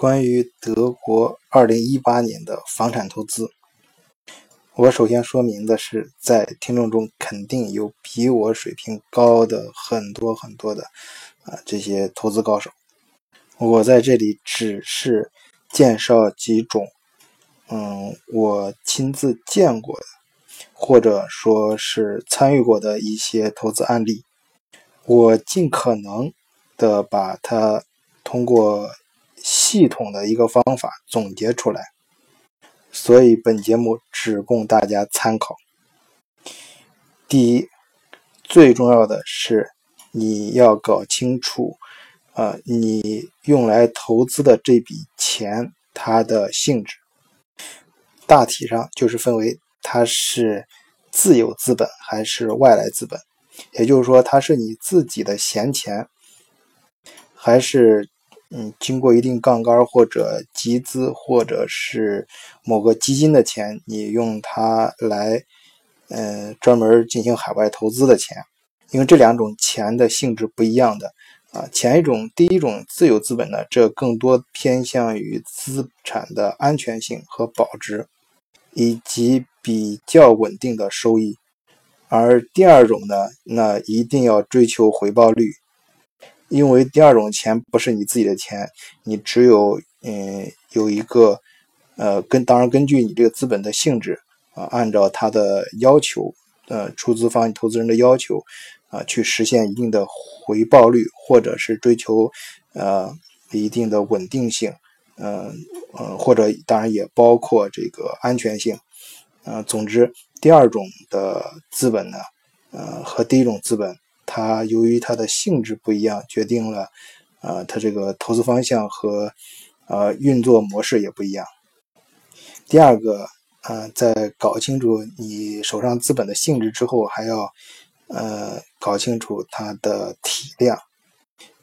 关于德国二零一八年的房产投资，我首先说明的是，在听众中肯定有比我水平高的很多很多的啊这些投资高手。我在这里只是介绍几种，嗯，我亲自见过的，或者说是参与过的一些投资案例，我尽可能的把它通过。系统的一个方法总结出来，所以本节目只供大家参考。第一，最重要的是你要搞清楚，呃，你用来投资的这笔钱它的性质，大体上就是分为它是自有资本还是外来资本，也就是说它是你自己的闲钱，还是。嗯，经过一定杠杆或者集资，或者是某个基金的钱，你用它来，嗯，专门进行海外投资的钱，因为这两种钱的性质不一样的啊。前一种，第一种自有资本呢，这更多偏向于资产的安全性和保值，以及比较稳定的收益；而第二种呢，那一定要追求回报率。因为第二种钱不是你自己的钱，你只有嗯有一个呃跟当然根据你这个资本的性质啊，按照他的要求呃出资方投资人的要求啊去实现一定的回报率，或者是追求呃一定的稳定性，嗯嗯或者当然也包括这个安全性，呃总之第二种的资本呢呃和第一种资本。它由于它的性质不一样，决定了，呃，它这个投资方向和，呃，运作模式也不一样。第二个，呃，在搞清楚你手上资本的性质之后，还要，呃，搞清楚它的体量。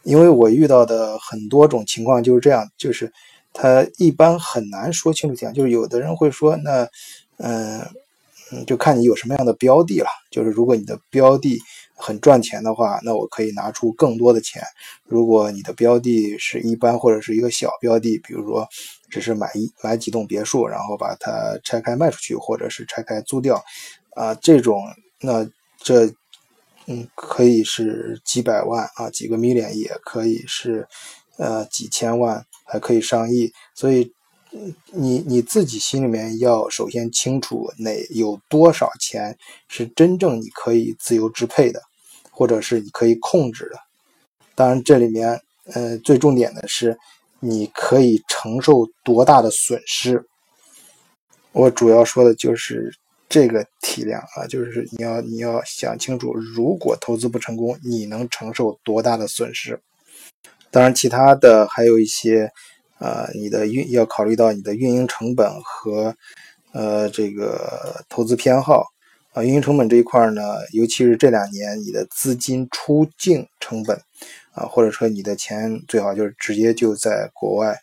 因为我遇到的很多种情况就是这样，就是他一般很难说清楚体量，就是有的人会说，那，嗯，嗯，就看你有什么样的标的了，就是如果你的标的。很赚钱的话，那我可以拿出更多的钱。如果你的标的是一般或者是一个小标的，比如说只是买一买几栋别墅，然后把它拆开卖出去，或者是拆开租掉，啊，这种那这嗯可以是几百万啊，几个 million 也可以是呃几千万，还可以上亿。所以你你自己心里面要首先清楚哪有多少钱是真正你可以自由支配的。或者是你可以控制的，当然这里面，呃，最重点的是，你可以承受多大的损失。我主要说的就是这个体量啊，就是你要你要想清楚，如果投资不成功，你能承受多大的损失。当然，其他的还有一些，呃，你的运要考虑到你的运营成本和，呃，这个投资偏好。啊，运营成本这一块呢，尤其是这两年，你的资金出境成本，啊，或者说你的钱最好就是直接就在国外，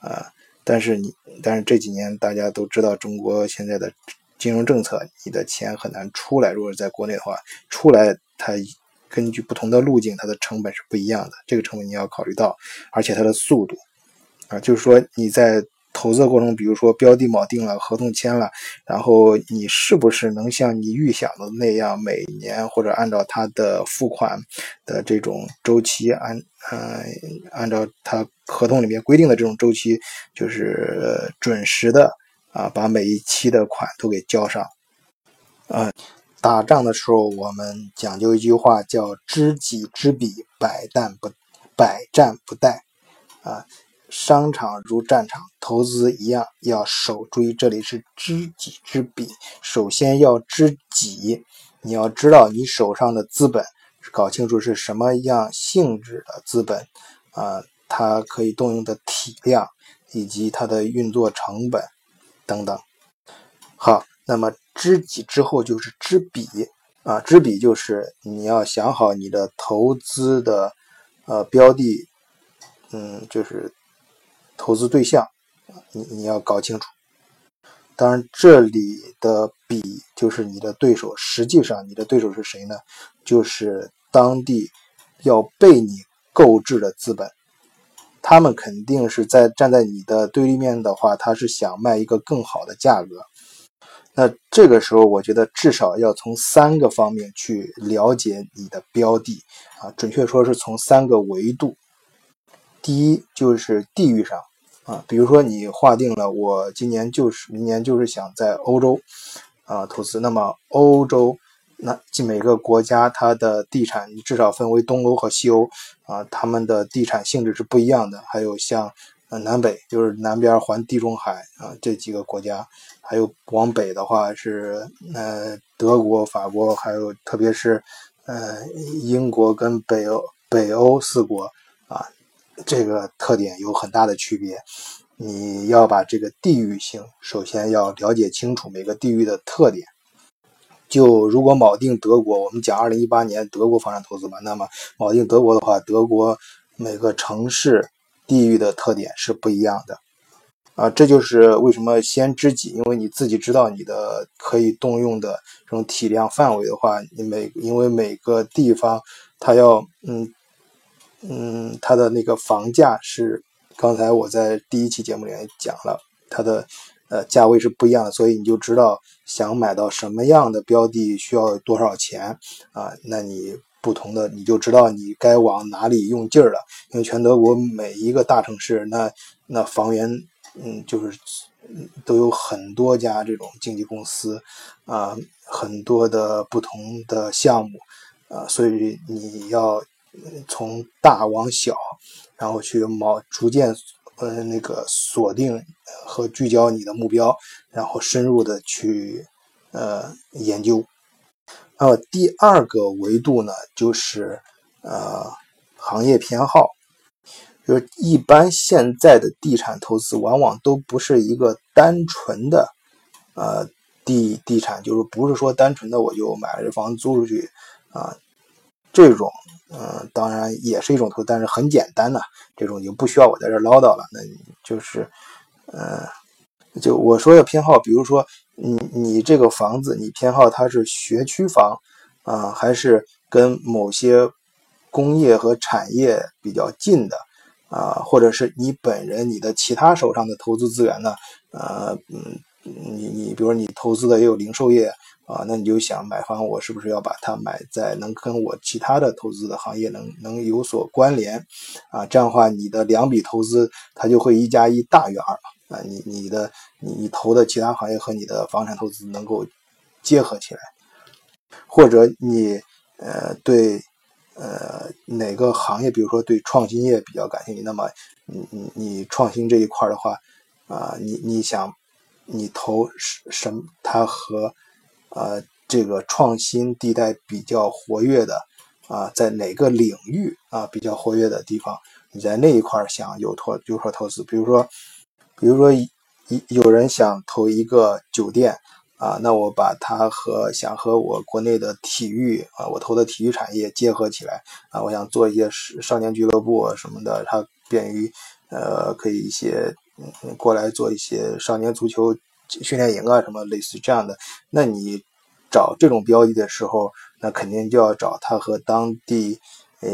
啊，但是你，但是这几年大家都知道中国现在的金融政策，你的钱很难出来。如果是在国内的话，出来它根据不同的路径，它的成本是不一样的，这个成本你要考虑到，而且它的速度，啊，就是说你在。投资的过程，比如说标的锚定了，合同签了，然后你是不是能像你预想的那样，每年或者按照它的付款的这种周期，按呃按照它合同里面规定的这种周期，就是准时的啊，把每一期的款都给交上。啊，打仗的时候我们讲究一句话，叫知己知彼，百战不百战不殆啊。商场如战场，投资一样要守。注意，这里是知己知彼。首先要知己，你要知道你手上的资本，搞清楚是什么样性质的资本，啊，它可以动用的体量以及它的运作成本等等。好，那么知己之后就是知彼啊，知彼就是你要想好你的投资的呃标的，嗯，就是。投资对象，你你要搞清楚。当然，这里的“比”就是你的对手。实际上，你的对手是谁呢？就是当地要被你购置的资本，他们肯定是在站在你的对立面的话，他是想卖一个更好的价格。那这个时候，我觉得至少要从三个方面去了解你的标的啊，准确说是从三个维度。第一就是地域上啊，比如说你划定了我今年就是明年就是想在欧洲啊投资，那么欧洲那每个国家它的地产至少分为东欧和西欧啊，他们的地产性质是不一样的。还有像呃南北，就是南边环地中海啊这几个国家。还有往北的话是呃德国、法国，还有特别是呃英国跟北欧北欧四国啊，这个特点有很大的区别。你要把这个地域性首先要了解清楚每个地域的特点。就如果锚定德国，我们讲二零一八年德国房产投资吧，那么锚定德国的话，德国每个城市地域的特点是不一样的。啊，这就是为什么先知己，因为你自己知道你的可以动用的这种体量范围的话，你每因为每个地方它要嗯嗯，它的那个房价是刚才我在第一期节目里面讲了，它的呃价位是不一样的，所以你就知道想买到什么样的标的需要多少钱啊，那你不同的你就知道你该往哪里用劲儿了，因为全德国每一个大城市那那房源。嗯，就是都有很多家这种经纪公司啊，很多的不同的项目啊，所以你要从大往小，然后去毛逐渐呃那个锁定和聚焦你的目标，然后深入的去呃研究。那么第二个维度呢，就是呃行业偏好。就是一般现在的地产投资往往都不是一个单纯的，呃，地地产，就是不是说单纯的我就买了这房子租出去啊，这种，嗯，当然也是一种投，但是很简单呐，这种就不需要我在这唠叨了。那就是，呃，就我说的偏好，比如说你你这个房子，你偏好它是学区房啊，还是跟某些工业和产业比较近的？啊，或者是你本人你的其他手上的投资资源呢？呃，嗯，你你比如说你投资的也有零售业啊，那你就想买房，我是不是要把它买在能跟我其他的投资的行业能能有所关联？啊，这样的话你的两笔投资它就会一加一大于二啊，你你的你你投的其他行业和你的房产投资能够结合起来，或者你呃对。呃，哪个行业，比如说对创新业比较感兴趣，那么你你你创新这一块的话，啊，你你想你投什么？它和呃这个创新地带比较活跃的啊，在哪个领域啊比较活跃的地方，你在那一块想有投有所投资，比如说比如说一有人想投一个酒店。啊，那我把它和想和我国内的体育啊，我投的体育产业结合起来啊，我想做一些少少年俱乐部什么的，它便于呃，可以一些嗯过来做一些少年足球训练营啊，什么类似这样的。那你找这种标的的时候，那肯定就要找它和当地呃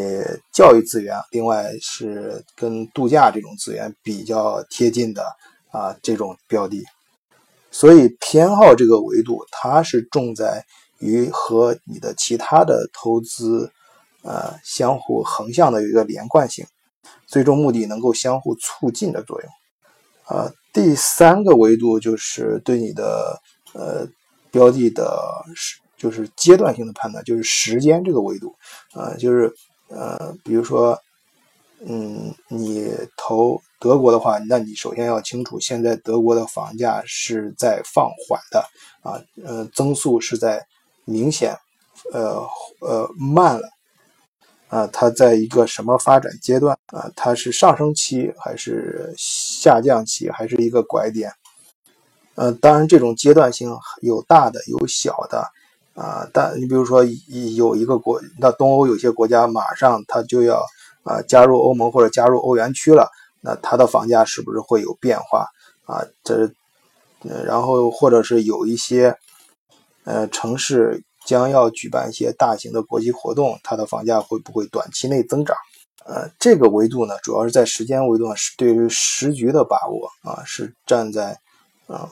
教育资源，另外是跟度假这种资源比较贴近的啊这种标的。所以偏好这个维度，它是重在于和你的其他的投资，呃，相互横向的有一个连贯性，最终目的能够相互促进的作用。呃，第三个维度就是对你的呃标的的时，就是阶段性的判断，就是时间这个维度，啊，就是呃，比如说。嗯，你投德国的话，那你首先要清楚，现在德国的房价是在放缓的啊，呃，增速是在明显，呃呃慢了啊，它在一个什么发展阶段啊？它是上升期还是下降期，还是一个拐点？呃，当然这种阶段性有大的有小的啊，但你比如说有一个国，那东欧有些国家马上它就要。啊，加入欧盟或者加入欧元区了，那它的房价是不是会有变化啊？这，然后或者是有一些，呃，城市将要举办一些大型的国际活动，它的房价会不会短期内增长呃，这个维度呢，主要是在时间维度上是对于时局的把握啊，是站在啊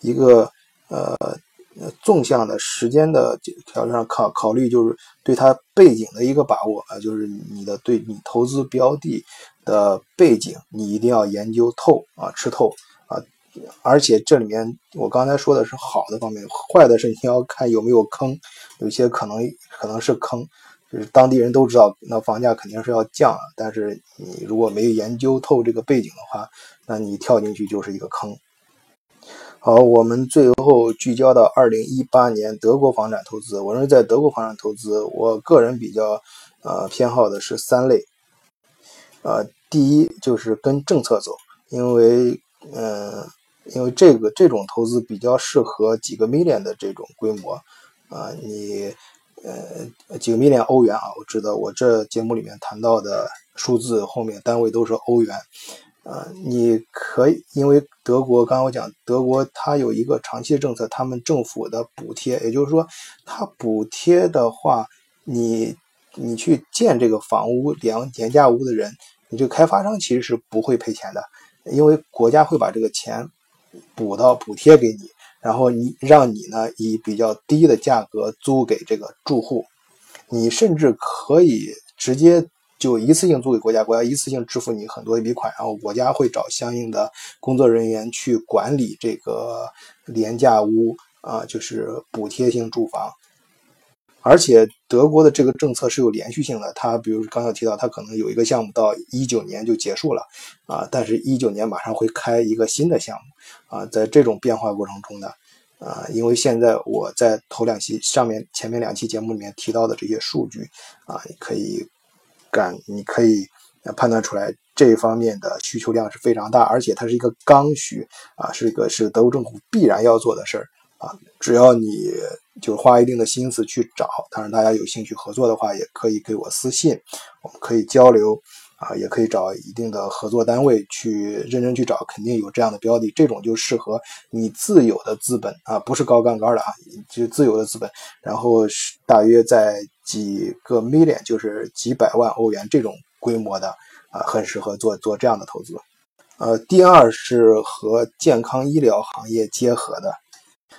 一个呃纵向的时间的条件上考考虑，就是对它背景的一个把握啊，就是你的对你投资标的的背景，你一定要研究透啊，吃透啊，而且这里面我刚才说的是好的方面，坏的是你要看有没有坑，有些可能可能是坑。就是当地人都知道，那房价肯定是要降了。但是你如果没有研究透这个背景的话，那你跳进去就是一个坑。好，我们最后聚焦到二零一八年德国房产投资。我认为在德国房产投资，我个人比较呃偏好的是三类。呃，第一就是跟政策走，因为嗯，因为这个这种投资比较适合几个 million 的这种规模啊，你。呃，几个 million 欧元啊，我知道我这节目里面谈到的数字后面单位都是欧元。呃，你可以因为德国，刚刚我讲德国它有一个长期的政策，他们政府的补贴，也就是说，它补贴的话，你你去建这个房屋廉廉价屋的人，你这个开发商其实是不会赔钱的，因为国家会把这个钱补到补贴给你。然后你让你呢以比较低的价格租给这个住户，你甚至可以直接就一次性租给国家，国家一次性支付你很多一笔款，然后国家会找相应的工作人员去管理这个廉价屋啊，就是补贴性住房。而且德国的这个政策是有连续性的，它比如刚才提到，它可能有一个项目到一九年就结束了啊，但是一九年马上会开一个新的项目啊，在这种变化过程中呢，啊，因为现在我在头两期上面前面两期节目里面提到的这些数据啊，可以感你可以判断出来这方面的需求量是非常大，而且它是一个刚需啊，是一个是德国政府必然要做的事儿。啊，只要你就花一定的心思去找，当然大家有兴趣合作的话，也可以给我私信，我们可以交流啊，也可以找一定的合作单位去认真去找，肯定有这样的标的，这种就适合你自有的资本啊，不是高杠杆的啊，就自有的资本，然后大约在几个 million，就是几百万欧元这种规模的啊，很适合做做这样的投资。呃，第二是和健康医疗行业结合的。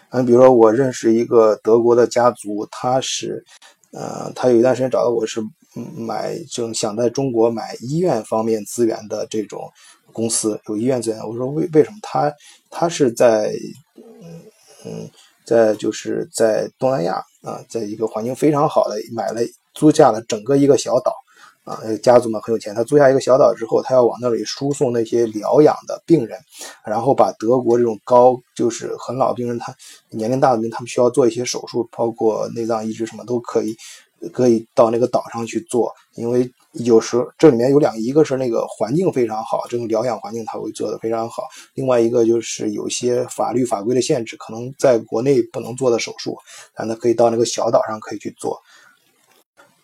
嗯，比如说我认识一个德国的家族，他是，呃，他有一段时间找到我是买，就想在中国买医院方面资源的这种公司，有医院资源。我说为为什么他他是在，嗯嗯，在就是在东南亚啊，在一个环境非常好的买了租下了整个一个小岛。啊，家族们很有钱，他租下一个小岛之后，他要往那里输送那些疗养的病人，然后把德国这种高就是很老病人，他年龄大的病，他们需要做一些手术，包括内脏移植什么都可以，可以到那个岛上去做。因为有时这里面有两，一个是那个环境非常好，这种疗养环境他会做的非常好；另外一个就是有些法律法规的限制，可能在国内不能做的手术，但他可以到那个小岛上可以去做。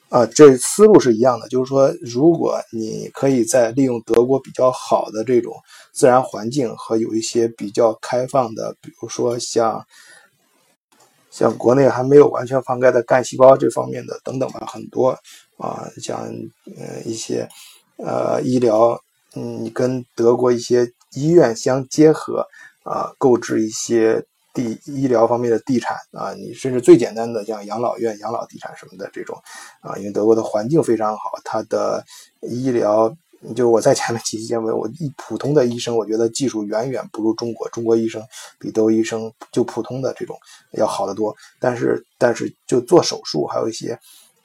啊，这思路是一样的，就是说，如果你可以在利用德国比较好的这种自然环境和有一些比较开放的，比如说像像国内还没有完全放开的干细胞这方面的等等吧，很多啊，像嗯一些呃医疗，嗯，跟德国一些医院相结合啊，购置一些。地医疗方面的地产啊，你甚至最简单的像养老院、养老地产什么的这种啊，因为德国的环境非常好，它的医疗，就我在前面几期节目，我一普通的医生，我觉得技术远远不如中国，中国医生比德国医生就普通的这种要好得多。但是，但是就做手术，还有一些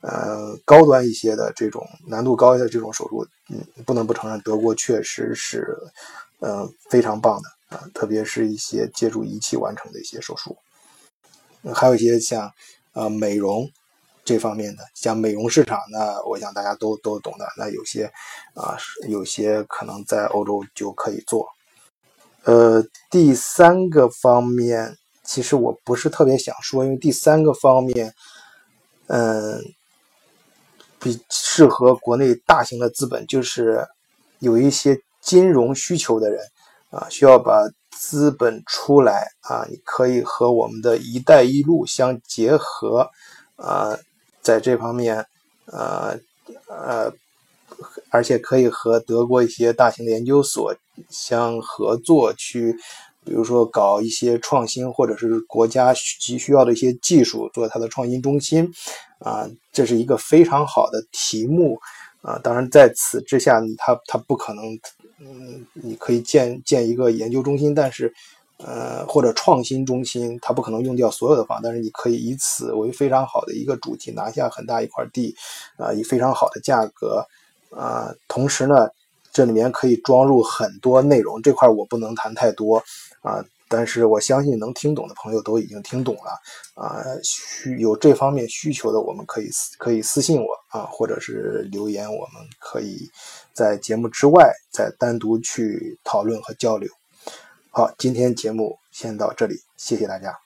呃高端一些的这种难度高的这种手术，嗯，不能不承认德国确实是嗯非常棒的。啊，特别是一些借助仪器完成的一些手术，还有一些像呃美容这方面的，像美容市场，那我想大家都都懂的。那有些啊，有些可能在欧洲就可以做。呃，第三个方面，其实我不是特别想说，因为第三个方面，嗯，比适合国内大型的资本，就是有一些金融需求的人。啊，需要把资本出来啊！你可以和我们的一带一路相结合啊，在这方面，呃呃，而且可以和德国一些大型的研究所相合作去。比如说搞一些创新，或者是国家急需要的一些技术，做它的创新中心，啊，这是一个非常好的题目，啊，当然在此之下，它它不可能，嗯，你可以建建一个研究中心，但是，呃，或者创新中心，它不可能用掉所有的房，但是你可以以此为非常好的一个主题，拿下很大一块地，啊，以非常好的价格，啊，同时呢。这里面可以装入很多内容，这块我不能谈太多啊，但是我相信能听懂的朋友都已经听懂了啊。需有这方面需求的，我们可以可以私信我啊，或者是留言，我们可以在节目之外再单独去讨论和交流。好，今天节目先到这里，谢谢大家。